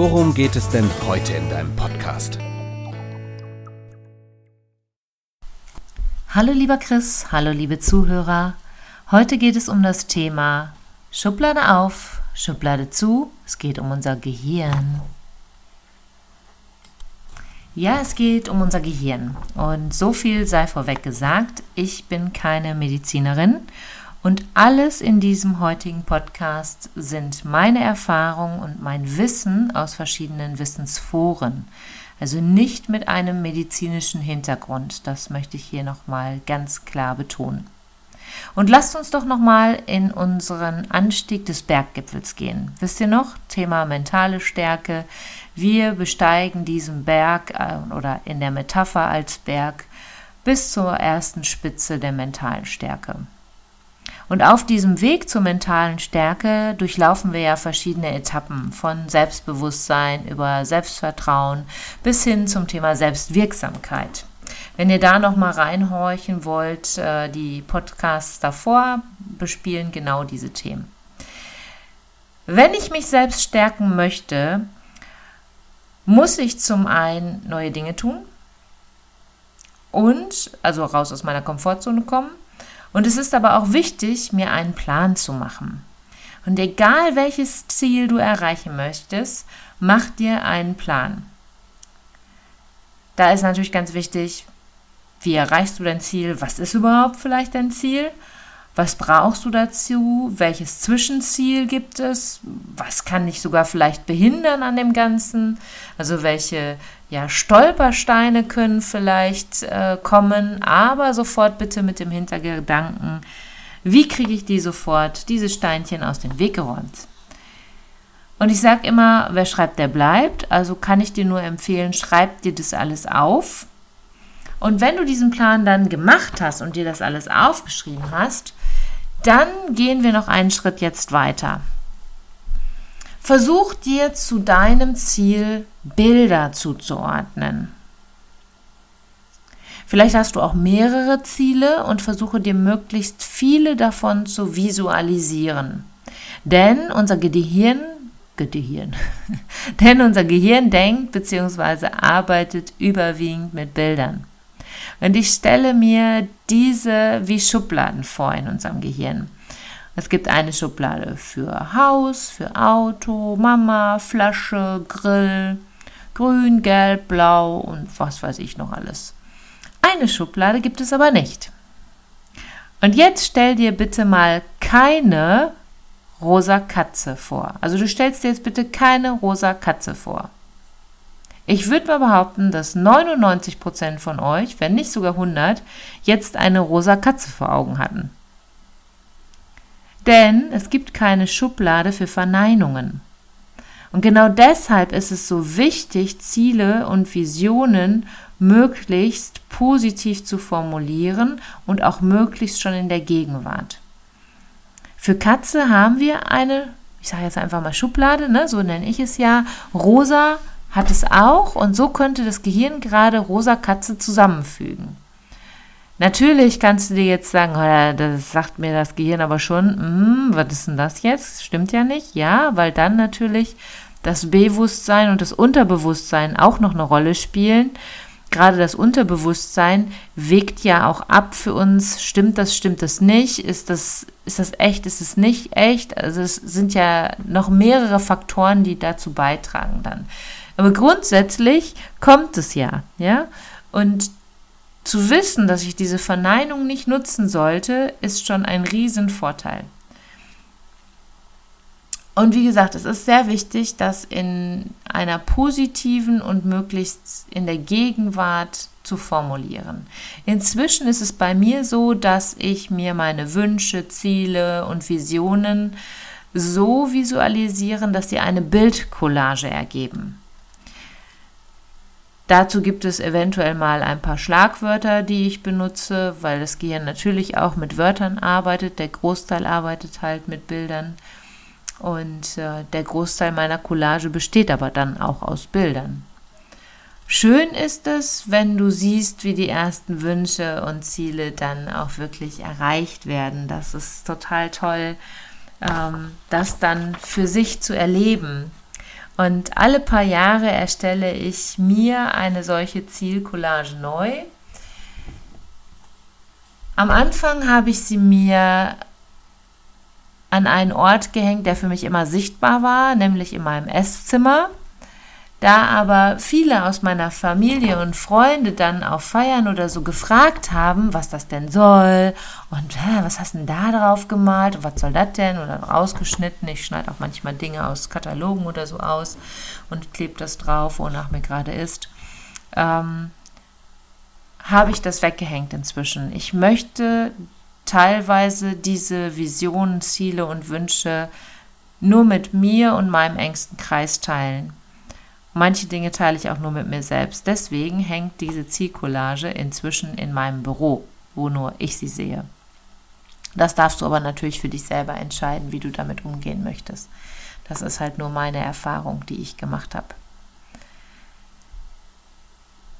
worum geht es denn heute in deinem Podcast? Hallo lieber Chris, hallo liebe Zuhörer. Heute geht es um das Thema Schublade auf, Schublade zu. Es geht um unser Gehirn. Ja, es geht um unser Gehirn. Und so viel sei vorweg gesagt, ich bin keine Medizinerin und alles in diesem heutigen Podcast sind meine Erfahrungen und mein Wissen aus verschiedenen Wissensforen. Also nicht mit einem medizinischen Hintergrund. Das möchte ich hier nochmal ganz klar betonen. Und lasst uns doch nochmal in unseren Anstieg des Berggipfels gehen. Wisst ihr noch? Thema mentale Stärke. Wir besteigen diesen Berg äh, oder in der Metapher als Berg bis zur ersten Spitze der mentalen Stärke. Und auf diesem Weg zur mentalen Stärke durchlaufen wir ja verschiedene Etappen von Selbstbewusstsein über Selbstvertrauen bis hin zum Thema Selbstwirksamkeit. Wenn ihr da noch mal reinhorchen wollt, äh, die Podcasts davor bespielen genau diese Themen. Wenn ich mich selbst stärken möchte, muss ich zum einen neue Dinge tun und also raus aus meiner Komfortzone kommen. Und es ist aber auch wichtig, mir einen Plan zu machen. Und egal welches Ziel du erreichen möchtest, mach dir einen Plan. Da ist natürlich ganz wichtig, wie erreichst du dein Ziel? Was ist überhaupt vielleicht dein Ziel? Was brauchst du dazu? Welches Zwischenziel gibt es? Was kann dich sogar vielleicht behindern an dem Ganzen? Also welche ja, Stolpersteine können vielleicht äh, kommen, aber sofort bitte mit dem Hintergedanken, wie kriege ich die sofort, diese Steinchen aus dem Weg geräumt? Und ich sage immer, wer schreibt, der bleibt. Also kann ich dir nur empfehlen, schreib dir das alles auf und wenn du diesen Plan dann gemacht hast und dir das alles aufgeschrieben hast, dann gehen wir noch einen Schritt jetzt weiter. Versuch dir zu deinem Ziel Bilder zuzuordnen. Vielleicht hast du auch mehrere Ziele und versuche dir möglichst viele davon zu visualisieren. Denn unser Gehirn, Gehirn, denn unser Gehirn denkt bzw. arbeitet überwiegend mit Bildern. Und ich stelle mir diese wie Schubladen vor in unserem Gehirn. Es gibt eine Schublade für Haus, für Auto, Mama, Flasche, Grill, grün, gelb, blau und was weiß ich noch alles. Eine Schublade gibt es aber nicht. Und jetzt stell dir bitte mal keine rosa Katze vor. Also du stellst dir jetzt bitte keine rosa Katze vor. Ich würde mal behaupten, dass 99% von euch, wenn nicht sogar 100, jetzt eine rosa Katze vor Augen hatten. Denn es gibt keine Schublade für Verneinungen. Und genau deshalb ist es so wichtig, Ziele und Visionen möglichst positiv zu formulieren und auch möglichst schon in der Gegenwart. Für Katze haben wir eine, ich sage jetzt einfach mal Schublade, ne, so nenne ich es ja, rosa hat es auch und so könnte das Gehirn gerade rosa Katze zusammenfügen. Natürlich kannst du dir jetzt sagen, oh, das sagt mir das Gehirn aber schon, hm, was ist denn das jetzt? Stimmt ja nicht. Ja, weil dann natürlich das Bewusstsein und das Unterbewusstsein auch noch eine Rolle spielen. Gerade das Unterbewusstsein wägt ja auch ab für uns, stimmt das, stimmt das nicht, ist das, ist das echt, ist es nicht echt? Also es sind ja noch mehrere Faktoren, die dazu beitragen dann. Aber grundsätzlich kommt es ja, ja. Und zu wissen, dass ich diese Verneinung nicht nutzen sollte, ist schon ein Riesenvorteil. Und wie gesagt, es ist sehr wichtig, das in einer positiven und möglichst in der Gegenwart zu formulieren. Inzwischen ist es bei mir so, dass ich mir meine Wünsche, Ziele und Visionen so visualisieren, dass sie eine Bildcollage ergeben. Dazu gibt es eventuell mal ein paar Schlagwörter, die ich benutze, weil das Gehirn natürlich auch mit Wörtern arbeitet. Der Großteil arbeitet halt mit Bildern. Und äh, der Großteil meiner Collage besteht aber dann auch aus Bildern. Schön ist es, wenn du siehst, wie die ersten Wünsche und Ziele dann auch wirklich erreicht werden. Das ist total toll, ähm, das dann für sich zu erleben. Und alle paar Jahre erstelle ich mir eine solche Zielcollage neu. Am Anfang habe ich sie mir an einen Ort gehängt, der für mich immer sichtbar war, nämlich in meinem Esszimmer. Da aber viele aus meiner Familie und Freunde dann auf Feiern oder so gefragt haben, was das denn soll und hä, was hast du denn da drauf gemalt und was soll das denn oder rausgeschnitten. Ich schneide auch manchmal Dinge aus Katalogen oder so aus und klebe das drauf, wonach mir gerade ist. Ähm, habe ich das weggehängt inzwischen. Ich möchte teilweise diese Visionen, Ziele und Wünsche nur mit mir und meinem engsten Kreis teilen. Manche Dinge teile ich auch nur mit mir selbst. Deswegen hängt diese Zielcollage inzwischen in meinem Büro, wo nur ich sie sehe. Das darfst du aber natürlich für dich selber entscheiden, wie du damit umgehen möchtest. Das ist halt nur meine Erfahrung, die ich gemacht habe.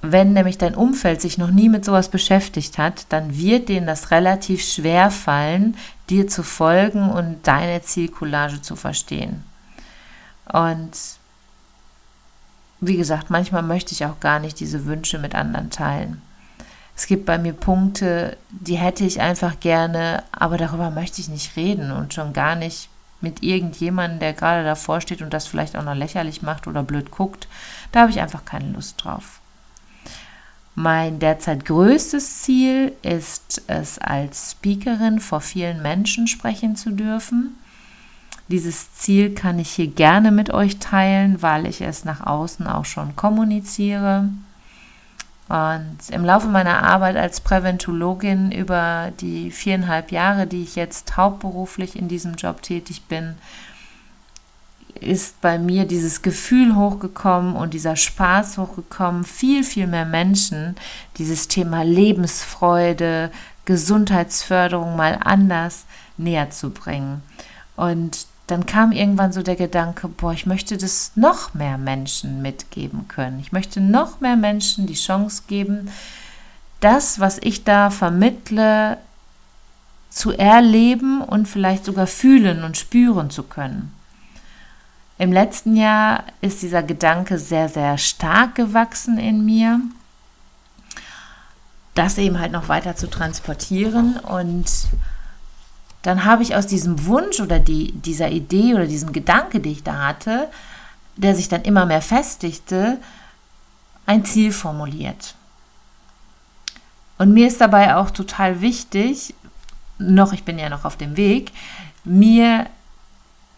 Wenn nämlich dein Umfeld sich noch nie mit sowas beschäftigt hat, dann wird denen das relativ schwer fallen, dir zu folgen und deine Zielcollage zu verstehen. Und wie gesagt, manchmal möchte ich auch gar nicht diese Wünsche mit anderen teilen. Es gibt bei mir Punkte, die hätte ich einfach gerne, aber darüber möchte ich nicht reden und schon gar nicht mit irgendjemandem, der gerade davor steht und das vielleicht auch noch lächerlich macht oder blöd guckt. Da habe ich einfach keine Lust drauf. Mein derzeit größtes Ziel ist es, als Speakerin vor vielen Menschen sprechen zu dürfen. Dieses Ziel kann ich hier gerne mit euch teilen, weil ich es nach außen auch schon kommuniziere. Und im Laufe meiner Arbeit als Präventologin über die viereinhalb Jahre, die ich jetzt hauptberuflich in diesem Job tätig bin, ist bei mir dieses Gefühl hochgekommen und dieser Spaß hochgekommen, viel, viel mehr Menschen dieses Thema Lebensfreude, Gesundheitsförderung mal anders näher zu bringen. Und dann kam irgendwann so der Gedanke, boah, ich möchte das noch mehr Menschen mitgeben können. Ich möchte noch mehr Menschen die Chance geben, das, was ich da vermittle, zu erleben und vielleicht sogar fühlen und spüren zu können. Im letzten Jahr ist dieser Gedanke sehr, sehr stark gewachsen in mir, das eben halt noch weiter zu transportieren und dann habe ich aus diesem Wunsch oder die, dieser Idee oder diesem Gedanke, den ich da hatte, der sich dann immer mehr festigte, ein Ziel formuliert. Und mir ist dabei auch total wichtig, noch, ich bin ja noch auf dem Weg, mir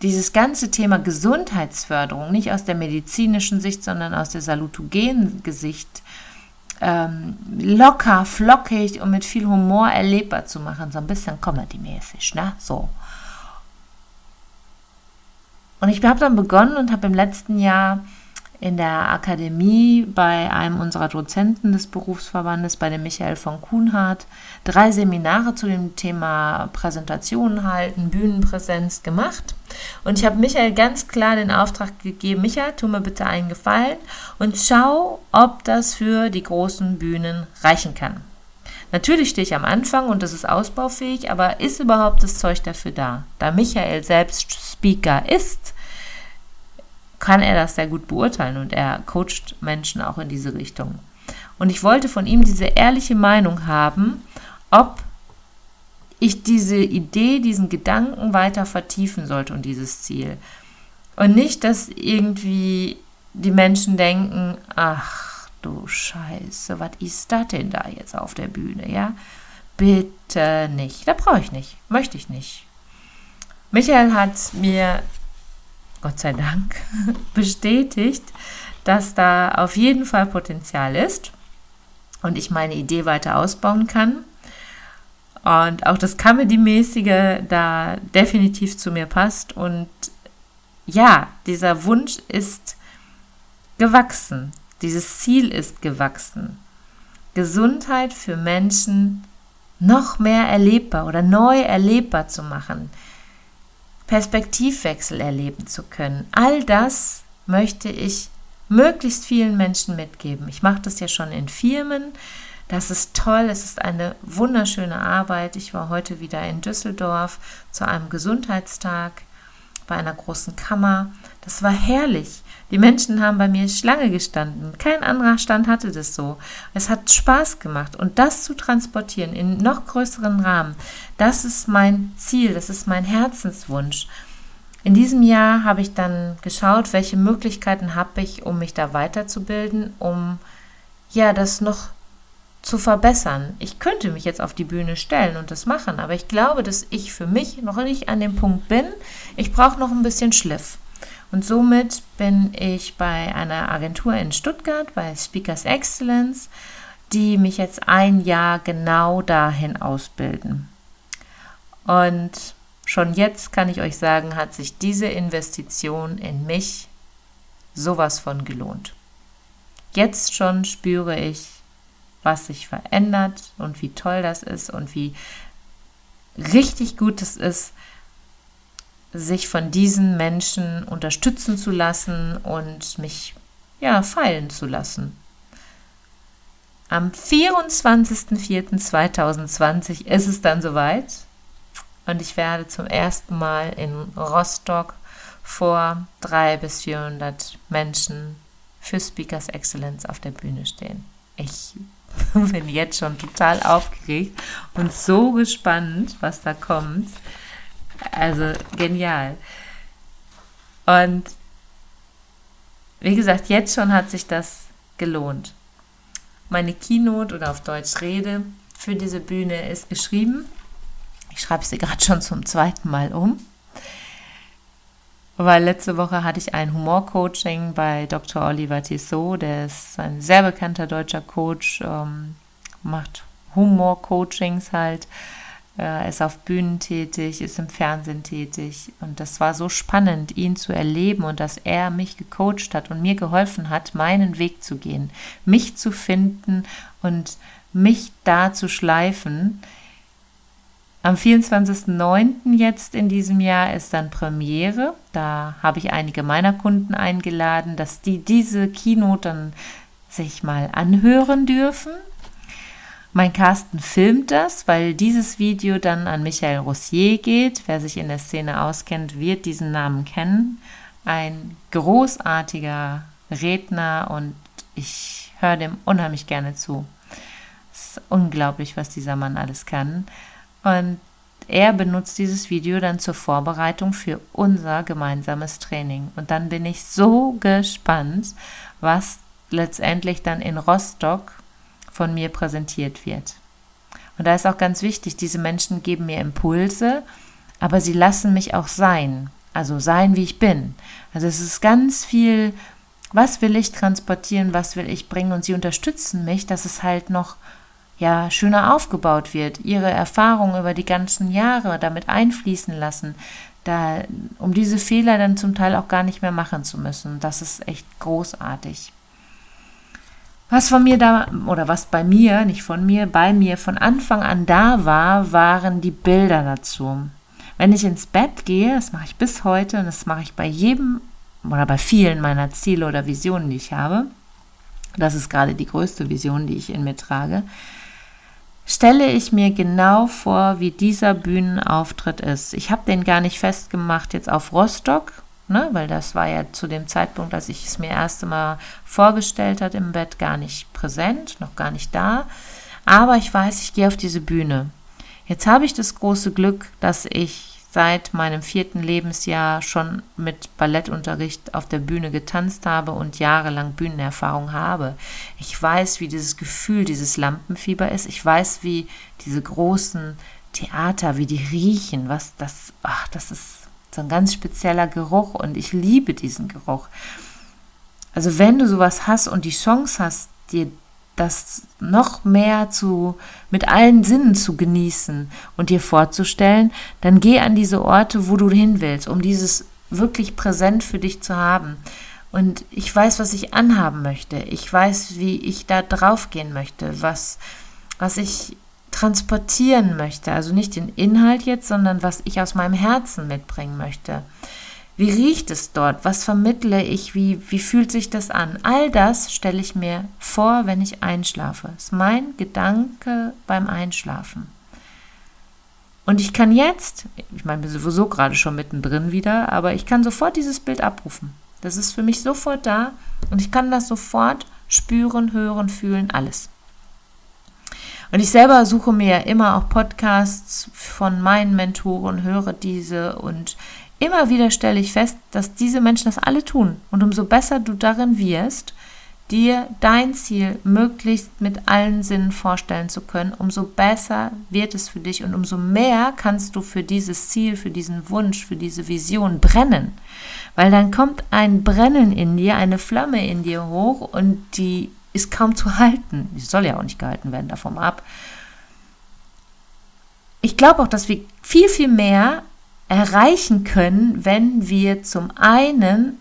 dieses ganze Thema Gesundheitsförderung nicht aus der medizinischen Sicht, sondern aus der salutogenen Sicht ähm, locker, flockig und mit viel Humor erlebbar zu machen, so ein bisschen Comedy-mäßig, ne? So. Und ich habe dann begonnen und habe im letzten Jahr in der Akademie bei einem unserer Dozenten des Berufsverbandes, bei dem Michael von Kuhnhardt, drei Seminare zu dem Thema Präsentationen halten, Bühnenpräsenz gemacht. Und ich habe Michael ganz klar den Auftrag gegeben, Michael, tu mir bitte einen Gefallen und schau, ob das für die großen Bühnen reichen kann. Natürlich stehe ich am Anfang und das ist ausbaufähig, aber ist überhaupt das Zeug dafür da? Da Michael selbst Speaker ist, kann er das sehr gut beurteilen und er coacht Menschen auch in diese Richtung. Und ich wollte von ihm diese ehrliche Meinung haben, ob ich diese Idee, diesen Gedanken weiter vertiefen sollte und dieses Ziel. Und nicht, dass irgendwie die Menschen denken, ach du Scheiße, was ist das denn da jetzt auf der Bühne, ja? Bitte nicht. Da brauche ich nicht. Möchte ich nicht. Michael hat mir Gott sei Dank, bestätigt, dass da auf jeden Fall Potenzial ist und ich meine Idee weiter ausbauen kann. Und auch das Comedy-mäßige da definitiv zu mir passt. Und ja, dieser Wunsch ist gewachsen. dieses Ziel ist gewachsen. Gesundheit für Menschen noch mehr erlebbar oder neu erlebbar zu machen, Perspektivwechsel erleben zu können. All das möchte ich möglichst vielen Menschen mitgeben. Ich mache das ja schon in Firmen. Das ist toll, es ist eine wunderschöne Arbeit. Ich war heute wieder in Düsseldorf zu einem Gesundheitstag bei einer großen Kammer. Das war herrlich. Die Menschen haben bei mir Schlange gestanden. Kein anderer Stand hatte das so. Es hat Spaß gemacht. Und das zu transportieren in noch größeren Rahmen, das ist mein Ziel, das ist mein Herzenswunsch. In diesem Jahr habe ich dann geschaut, welche Möglichkeiten habe ich, um mich da weiterzubilden, um ja das noch zu verbessern. Ich könnte mich jetzt auf die Bühne stellen und das machen, aber ich glaube, dass ich für mich noch nicht an dem Punkt bin. Ich brauche noch ein bisschen Schliff. Und somit bin ich bei einer Agentur in Stuttgart, bei Speakers Excellence, die mich jetzt ein Jahr genau dahin ausbilden. Und schon jetzt kann ich euch sagen, hat sich diese Investition in mich sowas von gelohnt. Jetzt schon spüre ich, was sich verändert und wie toll das ist und wie richtig gut es ist, sich von diesen Menschen unterstützen zu lassen und mich ja feilen zu lassen. Am 24.04.2020 ist es dann soweit und ich werde zum ersten Mal in Rostock vor 300 bis 400 Menschen für Speakers Excellence auf der Bühne stehen. Ich bin jetzt schon total aufgeregt und so gespannt, was da kommt. Also genial. Und wie gesagt, jetzt schon hat sich das gelohnt. Meine Keynote oder auf Deutsch Rede für diese Bühne ist geschrieben. Ich schreibe sie gerade schon zum zweiten Mal um. Weil letzte Woche hatte ich ein Humorcoaching bei Dr. Oliver Tissot, der ist ein sehr bekannter deutscher Coach, ähm, macht Humor-Coachings halt er ist auf Bühnen tätig, ist im Fernsehen tätig. Und das war so spannend, ihn zu erleben und dass er mich gecoacht hat und mir geholfen hat, meinen Weg zu gehen, mich zu finden und mich da zu schleifen. Am 24.09. jetzt in diesem Jahr ist dann Premiere. Da habe ich einige meiner Kunden eingeladen, dass die diese Keynote dann sich mal anhören dürfen mein Carsten filmt das, weil dieses Video dann an Michael Rossier geht. Wer sich in der Szene auskennt, wird diesen Namen kennen. Ein großartiger Redner und ich höre dem unheimlich gerne zu. Es ist unglaublich, was dieser Mann alles kann. Und er benutzt dieses Video dann zur Vorbereitung für unser gemeinsames Training. Und dann bin ich so gespannt, was letztendlich dann in Rostock von mir präsentiert wird. Und da ist auch ganz wichtig, diese Menschen geben mir Impulse, aber sie lassen mich auch sein, also sein, wie ich bin. Also es ist ganz viel, was will ich transportieren, was will ich bringen und sie unterstützen mich, dass es halt noch ja schöner aufgebaut wird, ihre Erfahrungen über die ganzen Jahre damit einfließen lassen, da um diese Fehler dann zum Teil auch gar nicht mehr machen zu müssen. Das ist echt großartig. Was von mir da, oder was bei mir, nicht von mir, bei mir von Anfang an da war, waren die Bilder dazu. Wenn ich ins Bett gehe, das mache ich bis heute und das mache ich bei jedem oder bei vielen meiner Ziele oder Visionen, die ich habe, das ist gerade die größte Vision, die ich in mir trage, stelle ich mir genau vor, wie dieser Bühnenauftritt ist. Ich habe den gar nicht festgemacht jetzt auf Rostock, ne? weil das war ja zu dem Zeitpunkt, als ich es mir erst einmal vorgestellt hat im Bett, gar nicht präsent, noch gar nicht da. Aber ich weiß, ich gehe auf diese Bühne. Jetzt habe ich das große Glück, dass ich seit meinem vierten Lebensjahr schon mit Ballettunterricht auf der Bühne getanzt habe und jahrelang Bühnenerfahrung habe. Ich weiß, wie dieses Gefühl, dieses Lampenfieber ist. Ich weiß, wie diese großen Theater, wie die riechen, was das, ach, das ist so ein ganz spezieller Geruch und ich liebe diesen Geruch. Also wenn du sowas hast und die Chance hast, dir das noch mehr zu mit allen Sinnen zu genießen und dir vorzustellen, dann geh an diese Orte, wo du hin willst, um dieses wirklich präsent für dich zu haben. Und ich weiß, was ich anhaben möchte. Ich weiß, wie ich da drauf gehen möchte, was, was ich transportieren möchte. Also nicht den Inhalt jetzt, sondern was ich aus meinem Herzen mitbringen möchte. Wie riecht es dort? Was vermittle ich? Wie, wie fühlt sich das an? All das stelle ich mir vor, wenn ich einschlafe. Das ist mein Gedanke beim Einschlafen. Und ich kann jetzt, ich meine, bin sowieso gerade schon mittendrin wieder, aber ich kann sofort dieses Bild abrufen. Das ist für mich sofort da und ich kann das sofort spüren, hören, fühlen, alles. Und ich selber suche mir immer auch Podcasts von meinen Mentoren, höre diese und immer wieder stelle ich fest, dass diese Menschen das alle tun. Und umso besser du darin wirst, dir dein Ziel möglichst mit allen Sinnen vorstellen zu können, umso besser wird es für dich und umso mehr kannst du für dieses Ziel, für diesen Wunsch, für diese Vision brennen. Weil dann kommt ein Brennen in dir, eine Flamme in dir hoch und die ist kaum zu halten. Die soll ja auch nicht gehalten werden, davon ab. Ich glaube auch, dass wir viel, viel mehr erreichen können, wenn wir zum einen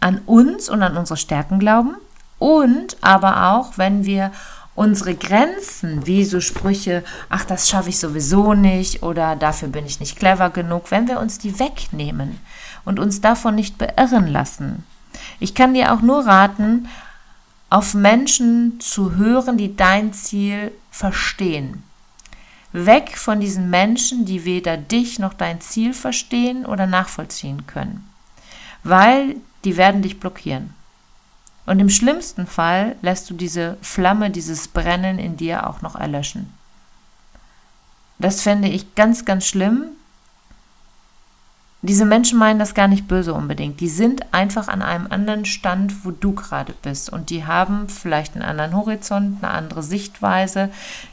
an uns und an unsere Stärken glauben und aber auch, wenn wir unsere Grenzen, wie so Sprüche, ach, das schaffe ich sowieso nicht oder dafür bin ich nicht clever genug, wenn wir uns die wegnehmen und uns davon nicht beirren lassen. Ich kann dir auch nur raten, auf Menschen zu hören, die dein Ziel verstehen. Weg von diesen Menschen, die weder dich noch dein Ziel verstehen oder nachvollziehen können, weil die werden dich blockieren. Und im schlimmsten Fall lässt du diese Flamme, dieses Brennen in dir auch noch erlöschen. Das fände ich ganz, ganz schlimm. Diese Menschen meinen das gar nicht böse unbedingt. Die sind einfach an einem anderen Stand, wo du gerade bist. Und die haben vielleicht einen anderen Horizont, eine andere Sichtweise.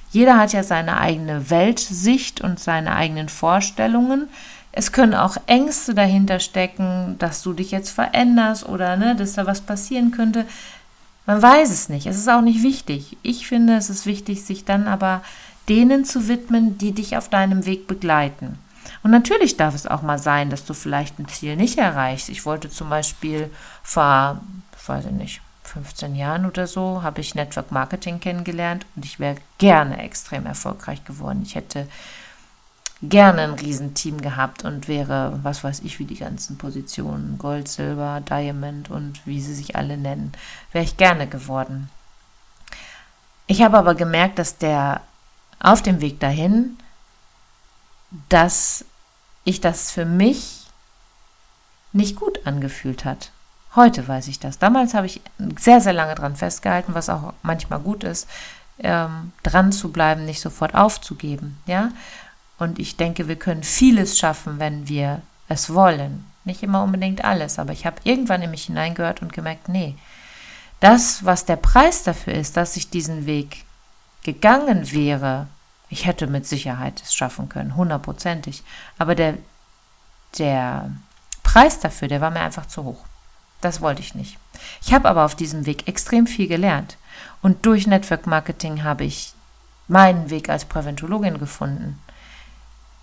Jeder hat ja seine eigene Weltsicht und seine eigenen Vorstellungen. Es können auch Ängste dahinter stecken, dass du dich jetzt veränderst oder ne, dass da was passieren könnte. Man weiß es nicht. Es ist auch nicht wichtig. Ich finde, es ist wichtig, sich dann aber denen zu widmen, die dich auf deinem Weg begleiten. Und natürlich darf es auch mal sein, dass du vielleicht ein Ziel nicht erreichst. Ich wollte zum Beispiel vor, weiß ich nicht, 15 Jahren oder so, habe ich Network Marketing kennengelernt und ich wäre gerne extrem erfolgreich geworden. Ich hätte gerne ein Riesenteam gehabt und wäre, was weiß ich, wie die ganzen Positionen, Gold, Silber, Diamond und wie sie sich alle nennen, wäre ich gerne geworden. Ich habe aber gemerkt, dass der auf dem Weg dahin, dass ich das für mich nicht gut angefühlt hat. Heute weiß ich das. Damals habe ich sehr, sehr lange dran festgehalten, was auch manchmal gut ist, ähm, dran zu bleiben, nicht sofort aufzugeben. Ja, und ich denke, wir können vieles schaffen, wenn wir es wollen. Nicht immer unbedingt alles, aber ich habe irgendwann in mich hineingehört und gemerkt, nee, das, was der Preis dafür ist, dass ich diesen Weg gegangen wäre, ich hätte mit Sicherheit es schaffen können, hundertprozentig. Aber der, der Preis dafür, der war mir einfach zu hoch. Das wollte ich nicht. Ich habe aber auf diesem Weg extrem viel gelernt. Und durch Network Marketing habe ich meinen Weg als Präventologin gefunden.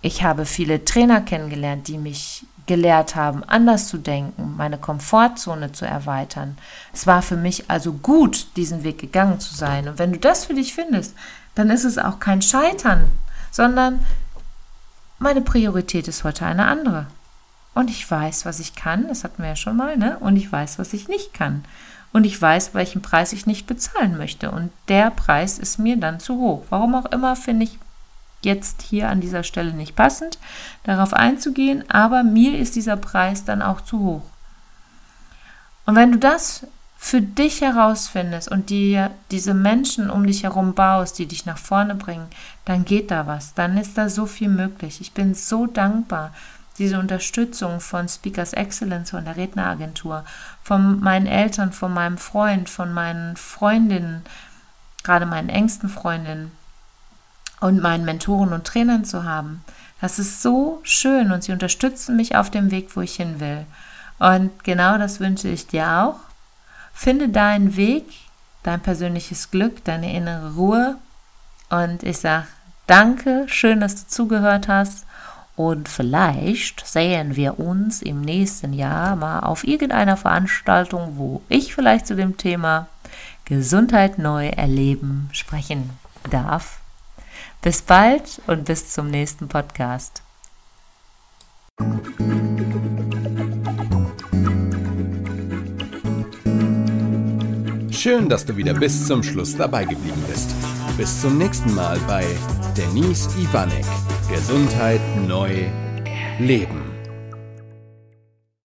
Ich habe viele Trainer kennengelernt, die mich gelehrt haben, anders zu denken, meine Komfortzone zu erweitern. Es war für mich also gut, diesen Weg gegangen zu sein. Und wenn du das für dich findest, dann ist es auch kein Scheitern, sondern meine Priorität ist heute eine andere. Und ich weiß, was ich kann, das hatten wir ja schon mal, ne? Und ich weiß, was ich nicht kann. Und ich weiß, welchen Preis ich nicht bezahlen möchte. Und der Preis ist mir dann zu hoch. Warum auch immer, finde ich jetzt hier an dieser Stelle nicht passend, darauf einzugehen, aber mir ist dieser Preis dann auch zu hoch. Und wenn du das für dich herausfindest und dir diese Menschen um dich herum baust, die dich nach vorne bringen, dann geht da was, dann ist da so viel möglich. Ich bin so dankbar, diese Unterstützung von Speakers Excellence, von der Redneragentur, von meinen Eltern, von meinem Freund, von meinen Freundinnen, gerade meinen engsten Freundinnen, und meinen Mentoren und Trainern zu haben. Das ist so schön und sie unterstützen mich auf dem Weg, wo ich hin will. Und genau das wünsche ich dir auch. Finde deinen Weg, dein persönliches Glück, deine innere Ruhe. Und ich sage danke, schön, dass du zugehört hast. Und vielleicht sehen wir uns im nächsten Jahr mal auf irgendeiner Veranstaltung, wo ich vielleicht zu dem Thema Gesundheit neu erleben sprechen darf. Bis bald und bis zum nächsten Podcast. Schön, dass du wieder bis zum Schluss dabei geblieben bist. Bis zum nächsten Mal bei Denise Ivanek. Gesundheit neu leben.